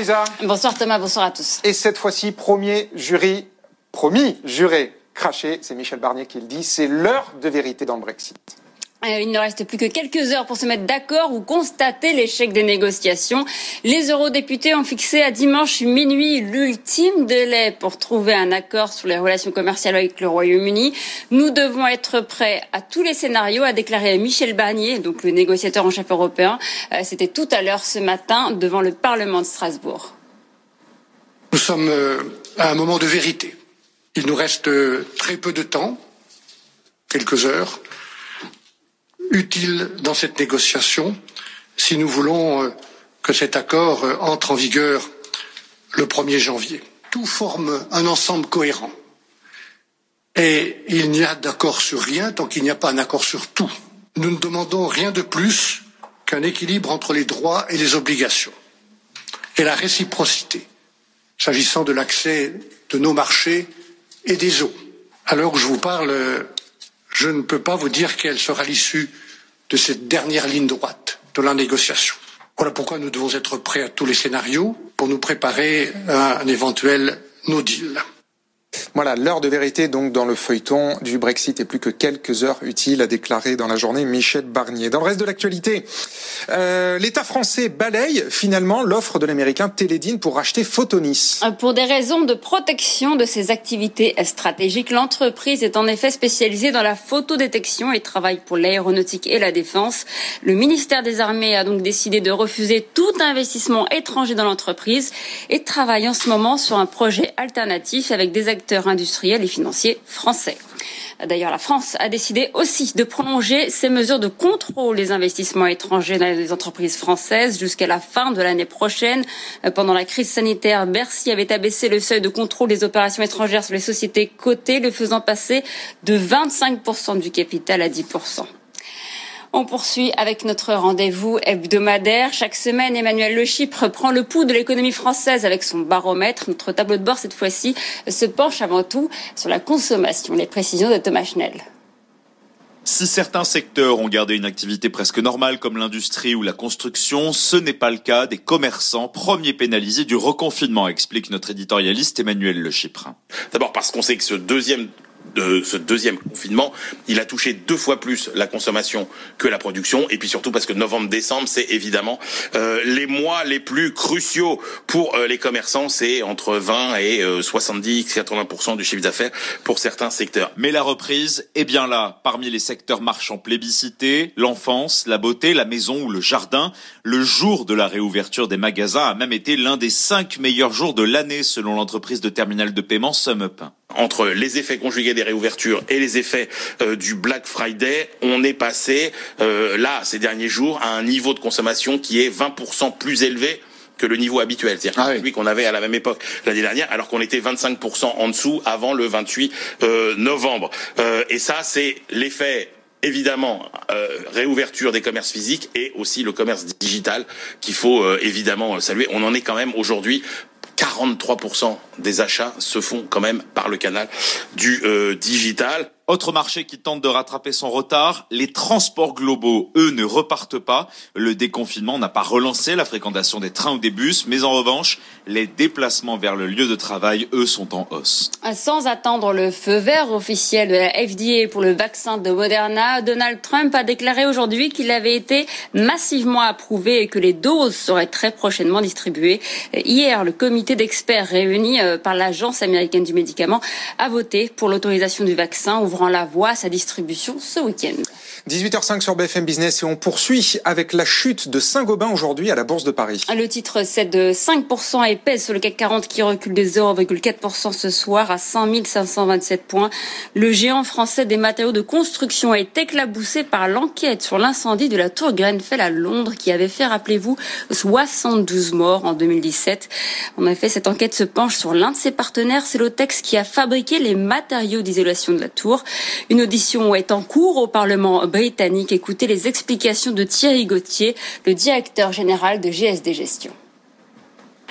Isa. Bonsoir Thomas, bonsoir à tous. Et cette fois-ci, premier jury, promis juré craché, c'est Michel Barnier qui le dit, c'est l'heure de vérité dans le Brexit. Euh, il ne reste plus que quelques heures pour se mettre d'accord ou constater l'échec des négociations. Les eurodéputés ont fixé à dimanche minuit l'ultime délai pour trouver un accord sur les relations commerciales avec le Royaume-Uni. Nous devons être prêts à tous les scénarios, a déclaré Michel Barnier, donc le négociateur en chef européen. Euh, c'était tout à l'heure ce matin devant le Parlement de Strasbourg. Nous sommes euh, à un moment de vérité. Il nous reste très peu de temps, quelques heures utile dans cette négociation si nous voulons euh, que cet accord euh, entre en vigueur le 1er janvier. Tout forme un ensemble cohérent. Et il n'y a d'accord sur rien tant qu'il n'y a pas un accord sur tout. Nous ne demandons rien de plus qu'un équilibre entre les droits et les obligations et la réciprocité s'agissant de l'accès de nos marchés et des eaux. Alors que je vous parle, je ne peux pas vous dire quelle sera l'issue de cette dernière ligne droite de la négociation. Voilà pourquoi nous devons être prêts à tous les scénarios pour nous préparer à un éventuel no deal. Voilà, l'heure de vérité donc dans le feuilleton du Brexit est plus que quelques heures utiles, a déclaré dans la journée Michel Barnier. Dans le reste de l'actualité, euh, l'État français balaye finalement l'offre de l'américain Télédine pour racheter Photonis. Pour des raisons de protection de ses activités stratégiques, l'entreprise est en effet spécialisée dans la photodétection et travaille pour l'aéronautique et la défense. Le ministère des Armées a donc décidé de refuser tout investissement étranger dans l'entreprise et travaille en ce moment sur un projet alternatif avec des acteurs industriels et financiers français. D'ailleurs, la France a décidé aussi de prolonger ses mesures de contrôle des investissements étrangers dans les entreprises françaises jusqu'à la fin de l'année prochaine. Pendant la crise sanitaire, Bercy avait abaissé le seuil de contrôle des opérations étrangères sur les sociétés cotées, le faisant passer de 25% du capital à 10%. On poursuit avec notre rendez-vous hebdomadaire. Chaque semaine, Emmanuel Le Chypre prend le pouls de l'économie française avec son baromètre. Notre tableau de bord, cette fois-ci, se penche avant tout sur la consommation. Les précisions de Thomas Schnell. Si certains secteurs ont gardé une activité presque normale comme l'industrie ou la construction, ce n'est pas le cas des commerçants, premiers pénalisés du reconfinement, explique notre éditorialiste Emmanuel Le Chypre. D'abord parce qu'on sait que ce deuxième de ce deuxième confinement, il a touché deux fois plus la consommation que la production, et puis surtout parce que novembre-décembre, c'est évidemment euh, les mois les plus cruciaux pour euh, les commerçants, c'est entre 20 et 70-80% euh, du chiffre d'affaires pour certains secteurs. Mais la reprise est bien là, parmi les secteurs marchands plébiscités, l'enfance, la beauté, la maison ou le jardin. Le jour de la réouverture des magasins a même été l'un des cinq meilleurs jours de l'année selon l'entreprise de terminal de paiement SumUp entre les effets conjugués des réouvertures et les effets euh, du Black Friday, on est passé euh, là ces derniers jours à un niveau de consommation qui est 20% plus élevé que le niveau habituel, c'est-à-dire ah celui qu'on avait à la même époque l'année dernière, alors qu'on était 25% en dessous avant le 28 euh, novembre. et ça, c'est l'effet évidemment réouverture des commerces physiques et aussi le commerce digital qu'il faut évidemment saluer. On en est quand même aujourd'hui 43% des achats se font quand même par le canal du euh, digital. Autre marché qui tente de rattraper son retard, les transports globaux, eux, ne repartent pas. Le déconfinement n'a pas relancé la fréquentation des trains ou des bus, mais en revanche, les déplacements vers le lieu de travail, eux, sont en hausse. Sans attendre le feu vert officiel de la FDA pour le vaccin de Moderna, Donald Trump a déclaré aujourd'hui qu'il avait été massivement approuvé et que les doses seraient très prochainement distribuées. Hier, le comité d'experts réuni euh, par l'Agence américaine du médicament a voté pour l'autorisation du vaccin la voie à sa distribution ce week-end. 18h05 sur BFM Business et on poursuit avec la chute de Saint-Gobain aujourd'hui à la Bourse de Paris. Le titre cède de 5% et pèse sur le CAC 40 qui recule de 0,4% ce soir à 100 527 points. Le géant français des matériaux de construction est éclaboussé par l'enquête sur l'incendie de la tour Grenfell à Londres qui avait fait, rappelez-vous, 72 morts en 2017. En effet, cette enquête se penche sur l'un de ses partenaires, c'est l'Otex qui a fabriqué les matériaux d'isolation de la tour. Une audition est en cours au Parlement britannique. Écoutez les explications de Thierry Gauthier, le directeur général de GSD Gestion.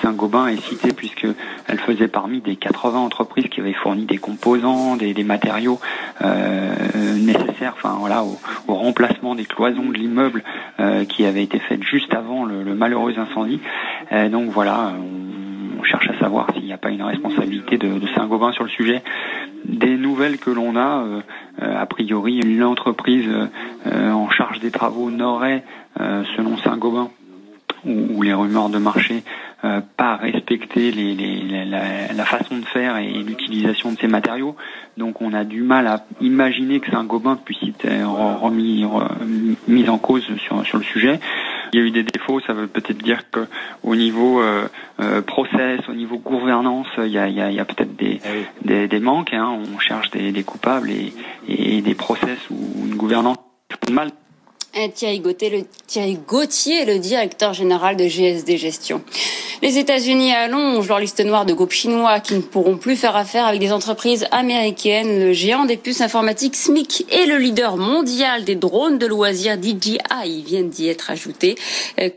Saint-Gobain est cité puisqu'elle faisait parmi des 80 entreprises qui avaient fourni des composants, des, matériaux euh, nécessaires enfin, voilà, au, remplacement des cloisons de l'immeuble euh, qui avaient été faites juste avant le, malheureux incendie. donc voilà, on cherche à savoir s'il n'y a pas une responsabilité de, Saint-Gobain sur le sujet. Des nouvelles que l'on a, a priori, l'entreprise en charge des travaux n'aurait, selon Saint-Gobain, ou, les rumeurs de marché euh, pas les, la, façon de faire et l'utilisation de ces matériaux. Donc on a du mal à imaginer que Saint-Gobain puisse être remis, mis en cause sur, sur le sujet. Il y a eu des défauts, ça veut peut-être dire que au niveau euh, euh, process, au niveau gouvernance, il y a, il y a, il y a peut-être des, ah des, des, manques. Hein. On cherche des, des coupables et, et, des process ou une gouvernance mal. Thierry Gauthier, le, Thierry Gauthier, le directeur général de GSD Gestion. Les États-Unis allongent leur liste noire de groupes chinois qui ne pourront plus faire affaire avec des entreprises américaines. Le géant des puces informatiques SMIC et le leader mondial des drones de loisirs DJI viennent d'y être ajoutés. Euh,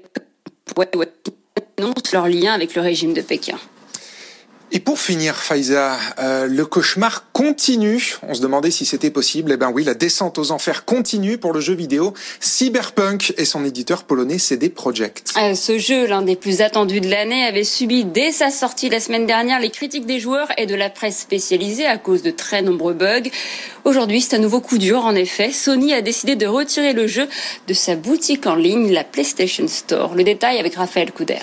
leur lien avec le régime de Pékin. Et pour finir, Faiza, euh, le cauchemar continue. On se demandait si c'était possible. Eh ben oui, la descente aux enfers continue pour le jeu vidéo Cyberpunk et son éditeur polonais CD Projekt. Euh, ce jeu, l'un des plus attendus de l'année, avait subi dès sa sortie la semaine dernière les critiques des joueurs et de la presse spécialisée à cause de très nombreux bugs. Aujourd'hui, c'est un nouveau coup dur. En effet, Sony a décidé de retirer le jeu de sa boutique en ligne, la PlayStation Store. Le détail avec Raphaël Couder.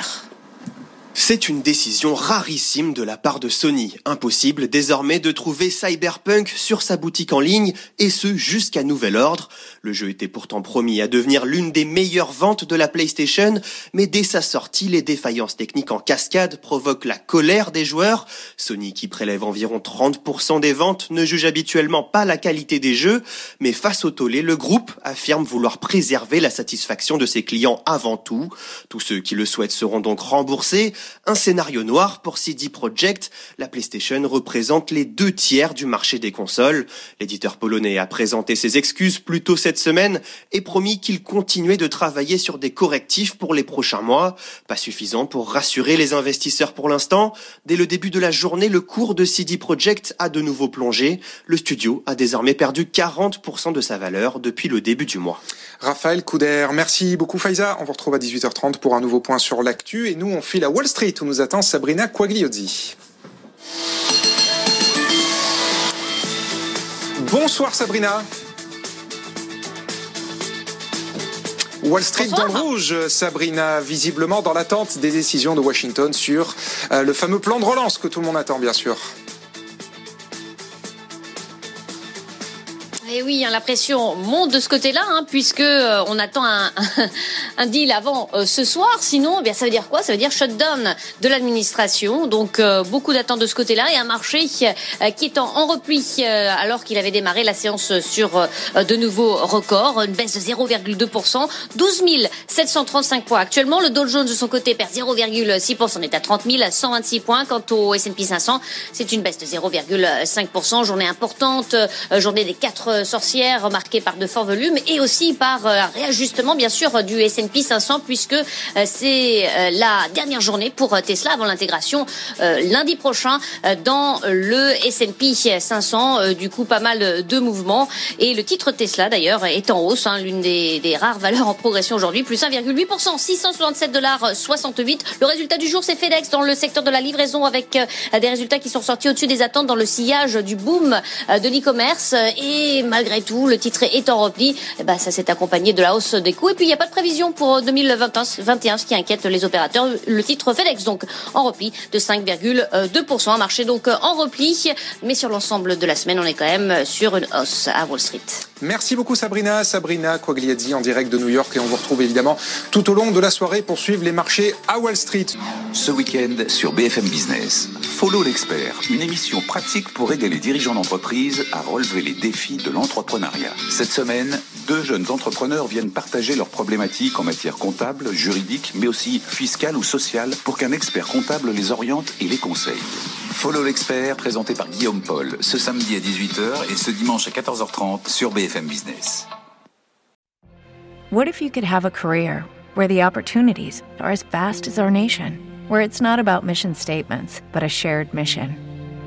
C'est une décision rarissime de la part de Sony. Impossible désormais de trouver Cyberpunk sur sa boutique en ligne, et ce jusqu'à nouvel ordre. Le jeu était pourtant promis à devenir l'une des meilleures ventes de la PlayStation, mais dès sa sortie, les défaillances techniques en cascade provoquent la colère des joueurs. Sony, qui prélève environ 30% des ventes, ne juge habituellement pas la qualité des jeux, mais face au tollé, le groupe affirme vouloir préserver la satisfaction de ses clients avant tout. Tous ceux qui le souhaitent seront donc remboursés. Un scénario noir pour CD Projekt. La PlayStation représente les deux tiers du marché des consoles. L'éditeur polonais a présenté ses excuses plus tôt cette semaine et promis qu'il continuait de travailler sur des correctifs pour les prochains mois. Pas suffisant pour rassurer les investisseurs pour l'instant. Dès le début de la journée, le cours de CD Projekt a de nouveau plongé. Le studio a désormais perdu 40% de sa valeur depuis le début du mois. Raphaël Couder, merci beaucoup Faiza. On vous retrouve à 18h30 pour un nouveau point sur l'actu et nous on file à Wall Street où nous attend Sabrina Quagliozzi. Bonsoir Sabrina. Wall Street dans le rouge, Sabrina, visiblement dans l'attente des décisions de Washington sur euh, le fameux plan de relance que tout le monde attend, bien sûr. Oui, hein, la pression monte de ce côté-là, hein, puisque euh, on attend un, deal avant euh, ce soir. Sinon, eh bien ça veut dire quoi? Ça veut dire shutdown de l'administration. Donc euh, beaucoup d'attentes de ce côté-là et un marché qui est en, repli alors qu'il avait démarré la séance sur de nouveaux records, une baisse de 0,2%, 12 735 points actuellement. Le Dow Jones de son côté perd 0,6%, on est à 30 126 points. Quant au S&P 500, c'est une baisse de 0,5%. Journée importante, journée des quatre sorcière marquée par de forts volumes et aussi par euh, un réajustement bien sûr du S&P 500 puisque euh, c'est euh, la dernière journée pour Tesla avant l'intégration lundi prochain dans le S&P 500. Du coup, pas mal de mouvements et le titre Tesla d'ailleurs est en hausse, hein, l'une des, rares valeurs en progression aujourd'hui, plus 1,8%, 667 dollars 68. Le résultat du jour, c'est FedEx dans le secteur de la livraison avec des résultats qui sont sortis au-dessus des attentes dans le sillage du boom de l'e-commerce et malgré tout, le titre est en repli. Eh ben, ça s'est accompagné de la hausse des coûts. Et puis, il n'y a pas de prévision pour 2021, ce qui inquiète les opérateurs. Le titre FedEx, donc, en repli de 5,2%. Un marché, donc, en repli. Mais sur l'ensemble de la semaine, on est quand même sur une hausse à Wall Street. Merci beaucoup, Sabrina. Sabrina Quagliazzi en direct de New York. Et on vous retrouve évidemment tout au long de la soirée pour suivre les marchés à Wall Street. Ce week-end sur BFM Business, Follow l'expert, une émission pratique pour aider les dirigeants d'entreprise à relever les défis de Cette semaine, deux jeunes entrepreneurs viennent partager leurs problématiques en matière comptable, juridique, mais aussi fiscale ou sociale pour qu'un expert comptable les oriente et les conseille. Follow l'expert, présenté par Guillaume Paul, ce samedi à 18h et ce dimanche à 14h30 sur BFM Business. What if you could have a career where the opportunities are as vast as our nation, where it's not about mission statements, but a shared mission?